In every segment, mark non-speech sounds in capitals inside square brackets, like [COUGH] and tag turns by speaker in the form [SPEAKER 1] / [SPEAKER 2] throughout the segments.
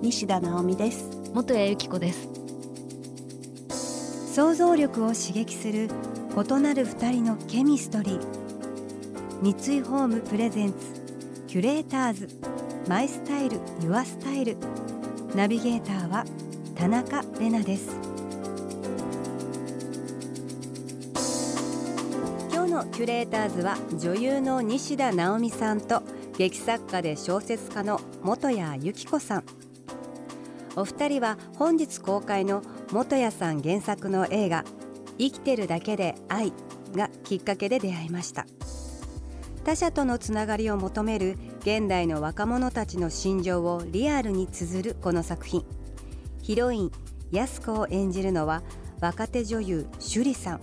[SPEAKER 1] 西田直美です。
[SPEAKER 2] 元谷由紀子です。
[SPEAKER 3] 想像力を刺激する異なる二人のケミストリー。三井ホームプレゼンツキュレーターズ。マイスタイルユアスタイル。ナビゲーターは田中れなです。今日のキュレーターズは女優の西田直美さんと劇作家で小説家の元谷由紀子さんお二人は本日公開の元谷さん原作の映画生きてるだけで愛がきっかけで出会いました。他者とのつながりを求める現代の若者たちの心情をリアルに綴るこの作品。ヒロイン安子を演じるのは若手女優趣里さん。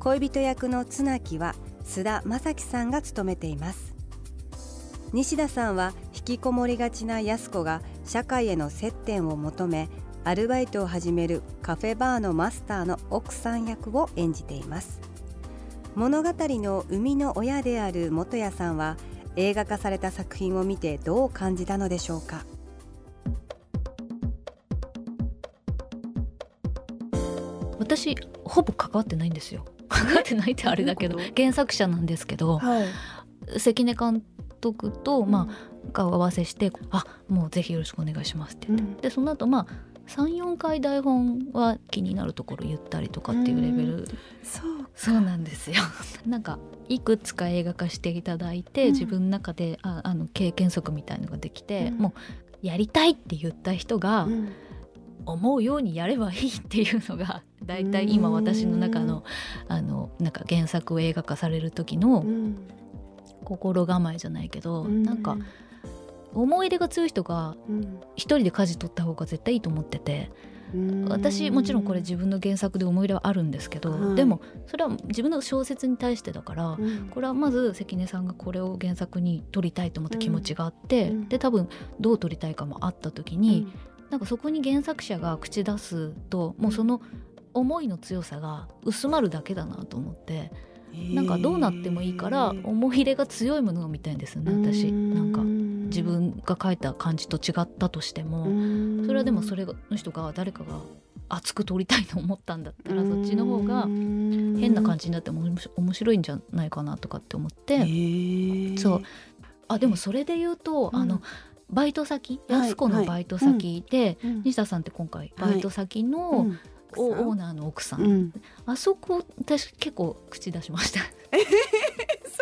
[SPEAKER 3] 恋人役の綱木は須田正樹さんが務めています。西田さんは引きこもりがちな安子が社会への接点を求めアルバイトを始めるカフェバーのマスターの奥さん役を演じています。物語の生みの親である元谷さんは映画化された作品を見てどう感じたのでしょうか。
[SPEAKER 2] 私ほぼ関わってないんですよ。関わってないってあれだけど原作者なんですけど、はい、関根監督と、まあ、顔合わせして「あもうぜひよろしくお願いします」って言って、うん、でその後まあ34回台本は気になるところ言ったりとかっていうレベル、うん、
[SPEAKER 1] そう
[SPEAKER 2] そうなんですよ。[LAUGHS] なんかいくつか映画化していただいて、うん、自分の中でああの経験則みたいのができて、もうやりたいって言った人が、思うようにやればいいっていうのが [LAUGHS] 大体今私の中のあのなんか原作を映画化される時の心構えじゃないけど、うん、なんか思い入れが強い人が一人で舵取った方が絶対いいと思ってて。私もちろんこれ自分の原作で思い入れはあるんですけど、はい、でもそれは自分の小説に対してだから、うん、これはまず関根さんがこれを原作に撮りたいと思った気持ちがあって、うん、で多分どう撮りたいかもあった時に、うん、なんかそこに原作者が口出すともうその思いの強さが薄まるだけだなと思って。なんかどうなってもいいから思い入れが強いものを見たいんですよね私。なんか自分が書いた感じと違ったとしてもそれはでもそれの人が誰かが熱く撮りたいと思ったんだったらそっちの方が変な感じになっても面白いんじゃないかなとかって思って。そう。あでもそれで言うとあのバイト先安子のバイト先で西田さんって今回バイト先のオーナーの奥さん、うん、あそこ私結構口出しました。
[SPEAKER 1] そ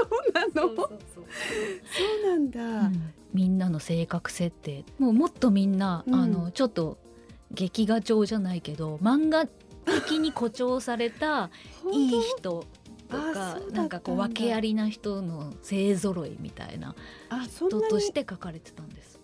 [SPEAKER 1] うなの？そうなんだ、うん、
[SPEAKER 2] みんなの性格設定。もうもっとみんな、うん、あのちょっと劇画調じゃないけど漫画的に誇張された [LAUGHS] いい人とかなんかこう訳ありな人の勢ぞろいみたいな人として書かれてたんです。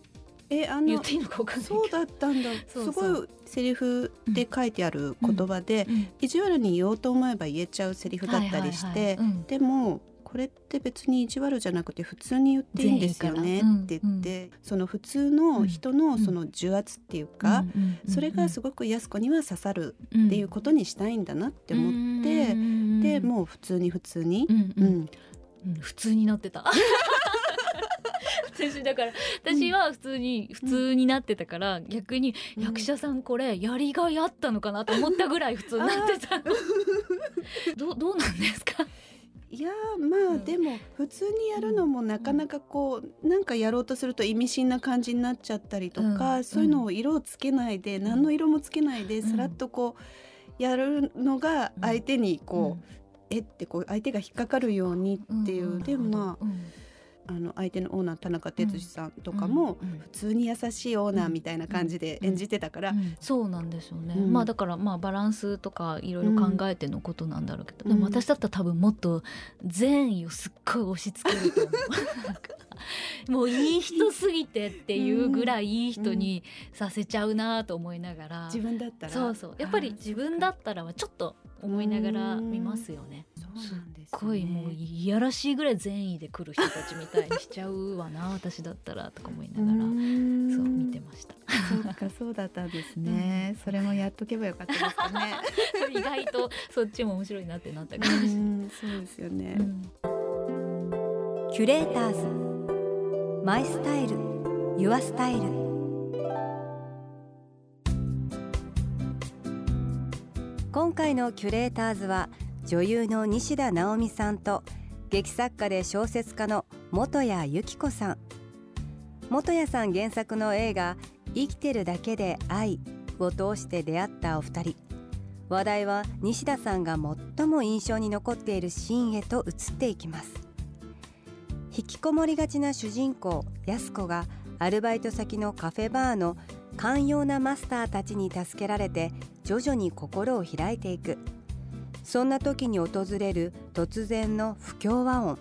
[SPEAKER 1] えあのそうだったんだ。[LAUGHS] すごいセリフで書いてある言葉で、うん。うん、意地悪に言おうと思えば言えちゃうセリフだったりして、でもこれって別に意地悪じゃなくて普通に言っていいんですよねって言って、うん、その普通の人のその重圧っていうか、それがすごく安子には刺さるっていうことにしたいんだなって思って、でもう普通に普通に、うん
[SPEAKER 2] 普通になってた。私だから私は普通に、普通になってたから逆に役者さんこれやりがいあったのかなと思ったぐらい普通になってた。[LAUGHS] どどうなんですか？
[SPEAKER 1] いやまあ、でも普通にやるのもなかなかこう、なんかやろうとすると意味深な感じになっちゃったりとか、そういうのを色をつけないで、何の色もつけないでさらっとこうやるのが相手にこう、えってこう相手が引っかかるようにっていう、でもまあ。あの相手のオーナー田中哲司さんとかも普通に優しいオーナーみたいな感じで演じてたから、
[SPEAKER 2] そうなんですよね、まあだからまあバランスとかいろいろ考えてのことなんだろうけど、でも私だったら多分もっと善意をすっごい押し付けると思う [LAUGHS] もういい人すぎてっていうぐらいいい人にさせちゃうなと思いながら、
[SPEAKER 1] 自分だったら
[SPEAKER 2] そうそうやっぱり自分だったらはちょっと思いながら見ますよね。
[SPEAKER 1] すっ
[SPEAKER 2] ごいもういやらしいぐらい善意で来る人たちみたいにしちゃうわな [LAUGHS] 私だったらとか思いながらそう見てました。
[SPEAKER 1] そうかそうだったんですね。それもやっとけばよかったですかね。[LAUGHS]
[SPEAKER 2] 意外とそっちも面白いなってなった感じ。
[SPEAKER 1] そうですよね。
[SPEAKER 3] キュレーターズマイスタイルユアスタイル。今回のキュレーターズは女優の西田直美さんと劇作家で小説家の元谷由紀子さん。元谷さん原作の映画「生きてるだけで愛」を通して出会ったお二人。話題は西田さんが最も印象に残っているシーンへと移っていきます。引きこもりがちな主人公安子がアルバイト先のカフェバーの寛容なマスターたちに助けられて徐々に心を開いていく。そんな時に訪れる突然の不協和音。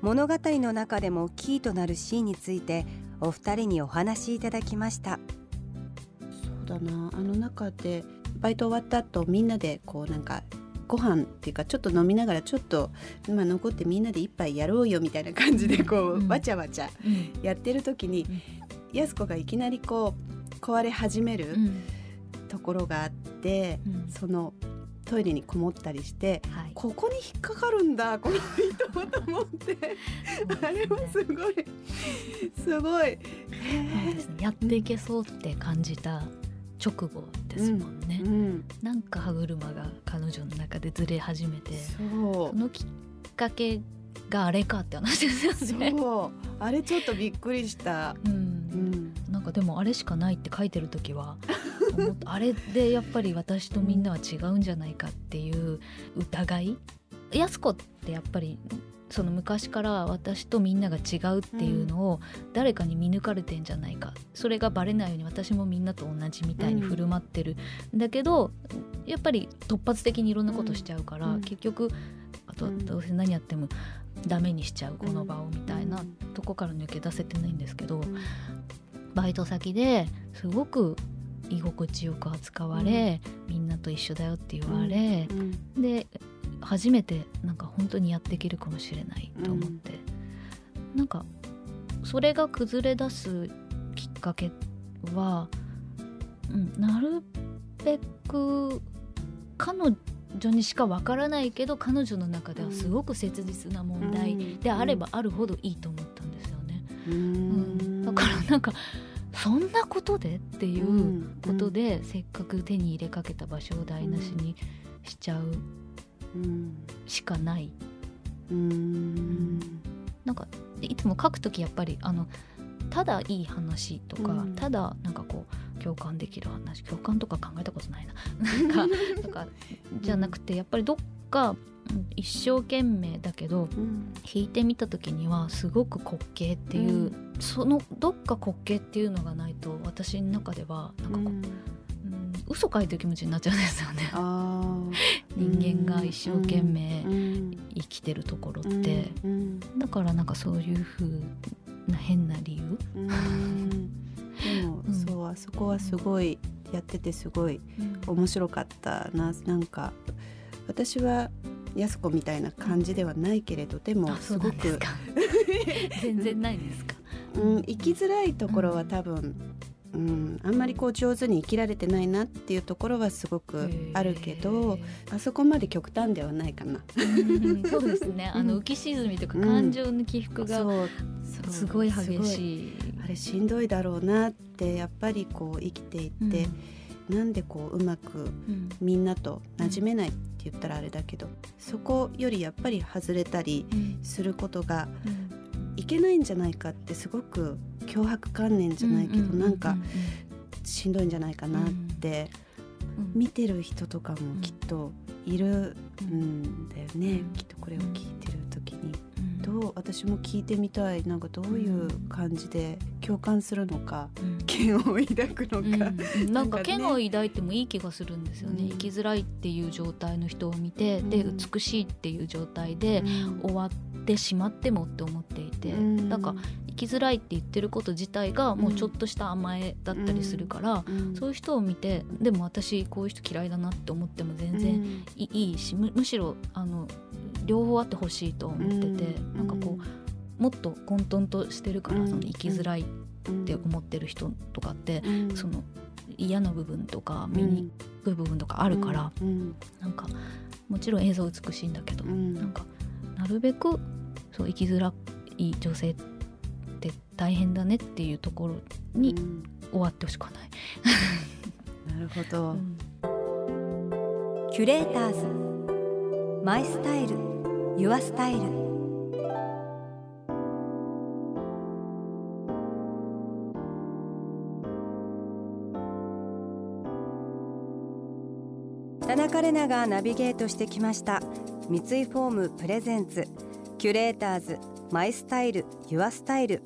[SPEAKER 3] 物語の中でもキーとなるシーンについてお二人にお話しいただきました。
[SPEAKER 1] そうだな。あの中でバイト終わった後みんなでこうなんかご飯っていうかちょっと飲みながらちょっと今残ってみんなで一杯やろうよみたいな感じでこう、うん、わちゃわちゃやってる時に、うん、やす子がいきなりこう壊れ始める、うん。ところがあって、うん、そのトイレにこもったりして、はい、ここに引っかかるんだこの糸と思って、ね、あれもすごい。すごい、ね、
[SPEAKER 2] やっていけそうって感じた直後ですもんね、うんうん、なんか歯車が彼女の中でずれ始めてそのきっかけがあれかって話ですよね。
[SPEAKER 1] そう。あれちょっとびっくりした、うん、うん、
[SPEAKER 2] なんかでもあれしかないって書いてる時はあれでやっぱり私とみんなは違うんじゃないかっていう疑い安子ってやっぱりその昔から私とみんなが違うっていうのを誰かに見抜かれてんじゃないか、それがバレないように私もみんなと同じみたいに振る舞ってる、ん、だけどやっぱり突発的にいろんなことしちゃうから、結局あとどうせ何やってもダメにしちゃうこの場をみたいなとこから抜け出せてないんですけど、バイト先ですごく居心地よく扱われ、みんなと一緒だよって言われ、で初めてなんか本当にやっていけるかもしれないと思って、うん、なんかそれが崩れ出すきっかけは、うん、なるべく彼女にしかわからないけど彼女の中ではすごく切実な問題であればあるほどいいと思ったんですよね。うん、だからなんかそんなことでっていうことで、せっかく手に入れかけた場所を台無しにしちゃうしかない。うん、なんかいつも書く時やっぱりあのただいい話とか、うん、ただなんかこう共感できる話共感とか考えたことないな。[LAUGHS] なんかとかじゃなくてやっぱりどっか一生懸命だけど、うん、弾いてみた時にはすごく滑稽っていう、うん、そのどっか滑稽っていうのがないと私の中ではなんかこう、うん、嘘書いてる気持ちになっちゃうんですよね。人間が一生懸命生きてるところって、だからなんかそういうふうな変な理由。
[SPEAKER 1] でも、そうあそこはすごいやっててすごい面白かったな、なんか私は安子みたいな感じではないけれどでもすごく
[SPEAKER 2] 全然ないですか、
[SPEAKER 1] うん、生きづらいところは多分うん、あんまりこう上手に生きられてないなっていうところはすごくあるけどあそこまで極端ではないかな。[LAUGHS]
[SPEAKER 2] そうですね。あの浮き沈みとか感情の起伏がすごい激しい。
[SPEAKER 1] あれしんどいだろうなってやっぱりこう生きていって、うん、なんでこううまくみんなと馴染めないって言ったらあれだけど、そこよりやっぱり外れたりすることがいけないんじゃないかってすごく脅迫観念じゃないけど、なんかしんどいんじゃないかなって見てる人とかもきっといるんだよね、きっとこれを聞いてる時に。どう私も聞いてみたい。なんかどういう感じで共感するのか、嫌悪を抱くのか、
[SPEAKER 2] うん、なんか嫌悪を抱いてもいい気がするんですよね、生きづらいっていう状態の人を見て、で美しいっていう状態で終わってしまってもって思っていて、なんか生きづらいって言ってること自体がもうちょっとした甘えだったりするから、そういう人を見てでも私こういう人嫌いだなって思っても全然いいしむしろあの両方あってほしいと思ってて、うん、なんかこうもっと混沌としてるから、その生きづらいって思ってる人とかって、その嫌な部分とか見にくい部分とかあるから、うん、なんかもちろん映像美しいんだけど、うん、なんかなるべくそう生きづらい女性って大変だねっていうところに終わってほしくはない。
[SPEAKER 1] なるほど、うん、
[SPEAKER 3] キュレーターズ。マイスタイル。ユアスタイル。田中れながナビゲートしてきました。三井ホーム presents。キュレーターズ。 my style。your style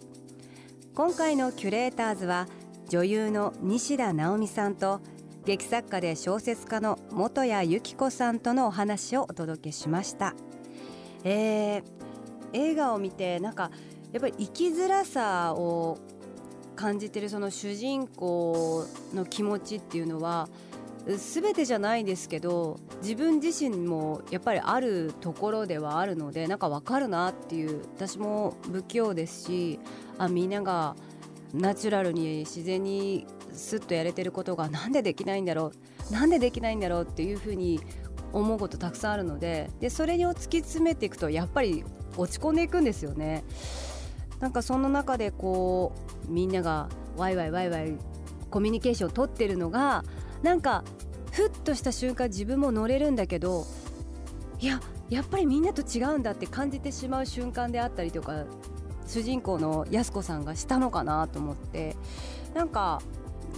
[SPEAKER 3] 今回のキュレーターズは女優の西田尚美さんと劇作家で小説家の本谷有希子さんとのお話をお届けしました、えー、映画を見てなんかやっぱり生きづらさを感じてるその主人公の気持ちっていうのは全てじゃないですけど自分自身もやっぱりあるところではあるのでなんか分かるなっていう私も不器用ですしあみんながナチュラルに自然にスッとやれてることがなんでできないんだろうなんでできないんだろうっていうふうに思うことたくさんあるのででそれを突き詰めていくとやっぱり落ち込んでいくんですよね。なんかその中でこうみんながワイワイワイワイコミュニケーションを取ってるのがなんかふっとした瞬間自分も乗れるんだけどいややっぱりみんなと違うんだって感じてしまう瞬間であったりとか主人公の安子さんがしたのかなと思ってなんか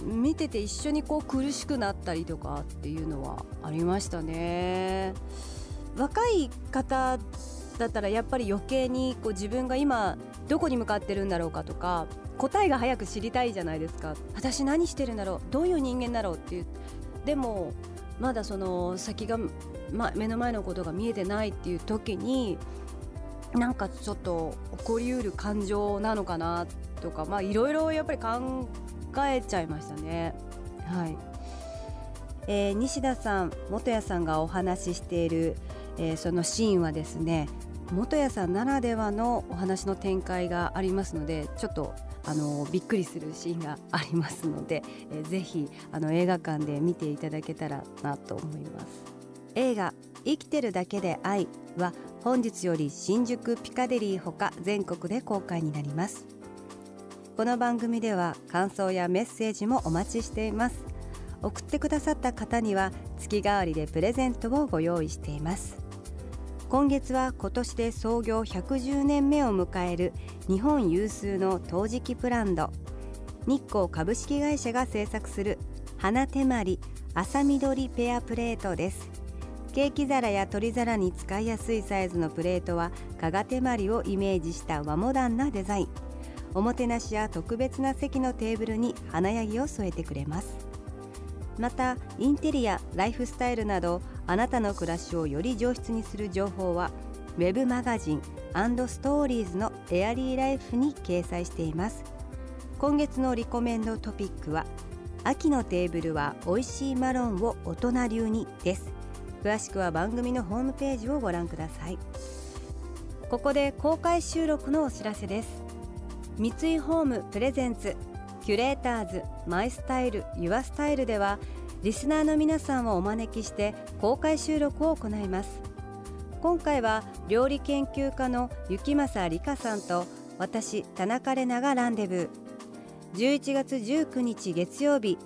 [SPEAKER 3] 見てて一緒にこう苦しくなったりとかっていうのはありましたね。若い方だったらやっぱり余計にこう自分が今どこに向かってるんだろうかとか答えが早く知りたいじゃないですか。私何してるんだろうどういう人間だろうっていう。でもまだその先が、ま、目の前のことが見えてないっていう時になんかちょっと起こりうる感情なのかなとかまあいろいろやっぱり考えちゃいましたね。はい。えー、西田さん元谷さんがお話ししている、えー、そのシーンはですね元谷さんならではのお話の展開がありますのでちょっとあのびっくりするシーンがありますので、えー、ぜひあの映画館で見ていただけたらなと思います。映画生きてるだけで愛は本日より新宿ピカデリーほか全国で公開になります。この番組では感想やメッセージもお待ちしています。送ってくださった方には月替わりでプレゼントをご用意しています。今月は今年で創業110年目を迎える日本有数の陶磁器ブランド。日光株式会社が製作する花手まり朝緑ペアプレートです。ケーキ皿や取り皿に使いやすいサイズのプレートは加賀手まりをイメージした和モダンなデザイン。おもてなしや特別な席のテーブルに華やぎを添えてくれます。またインテリアライフスタイルなどあなたの暮らしをより上質にする情報は web マガジンストーリーズのエアリーライフに掲載しています。今月のリコメンドトピックは秋のテーブルは美味しいマロンを大人流にです。詳しくは番組のホームページをご覧ください。ここで公開収録のお知らせです。三井ホームプレゼンツキュレーターズマイスタイルユアスタイルではリスナーの皆さんをお招きして公開収録を行います。今回は料理研究家の雪政理香さんと私田中れながランデブー。11月19日月曜日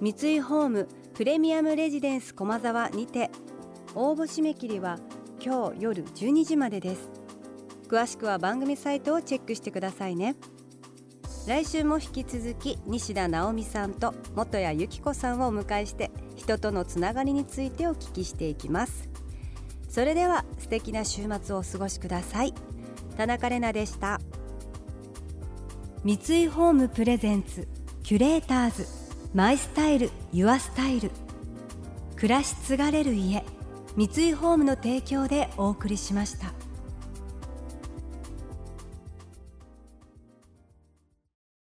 [SPEAKER 3] 三井ホームプレミアムレジデンス駒沢にて応募締め切りは今日夜12時までです。詳しくは番組サイトをチェックしてくださいね。来週も引き続き西田直美さんと元谷由紀子さんをお迎えして人とのつながりについてお聞きしていきます。それでは素敵な週末をお過ごしください。田中れなでした。三井ホームプレゼンツキュレーターズ。マイスタイルユアスタイル。暮らし継がれる家三井ホームの提供でお送りしました。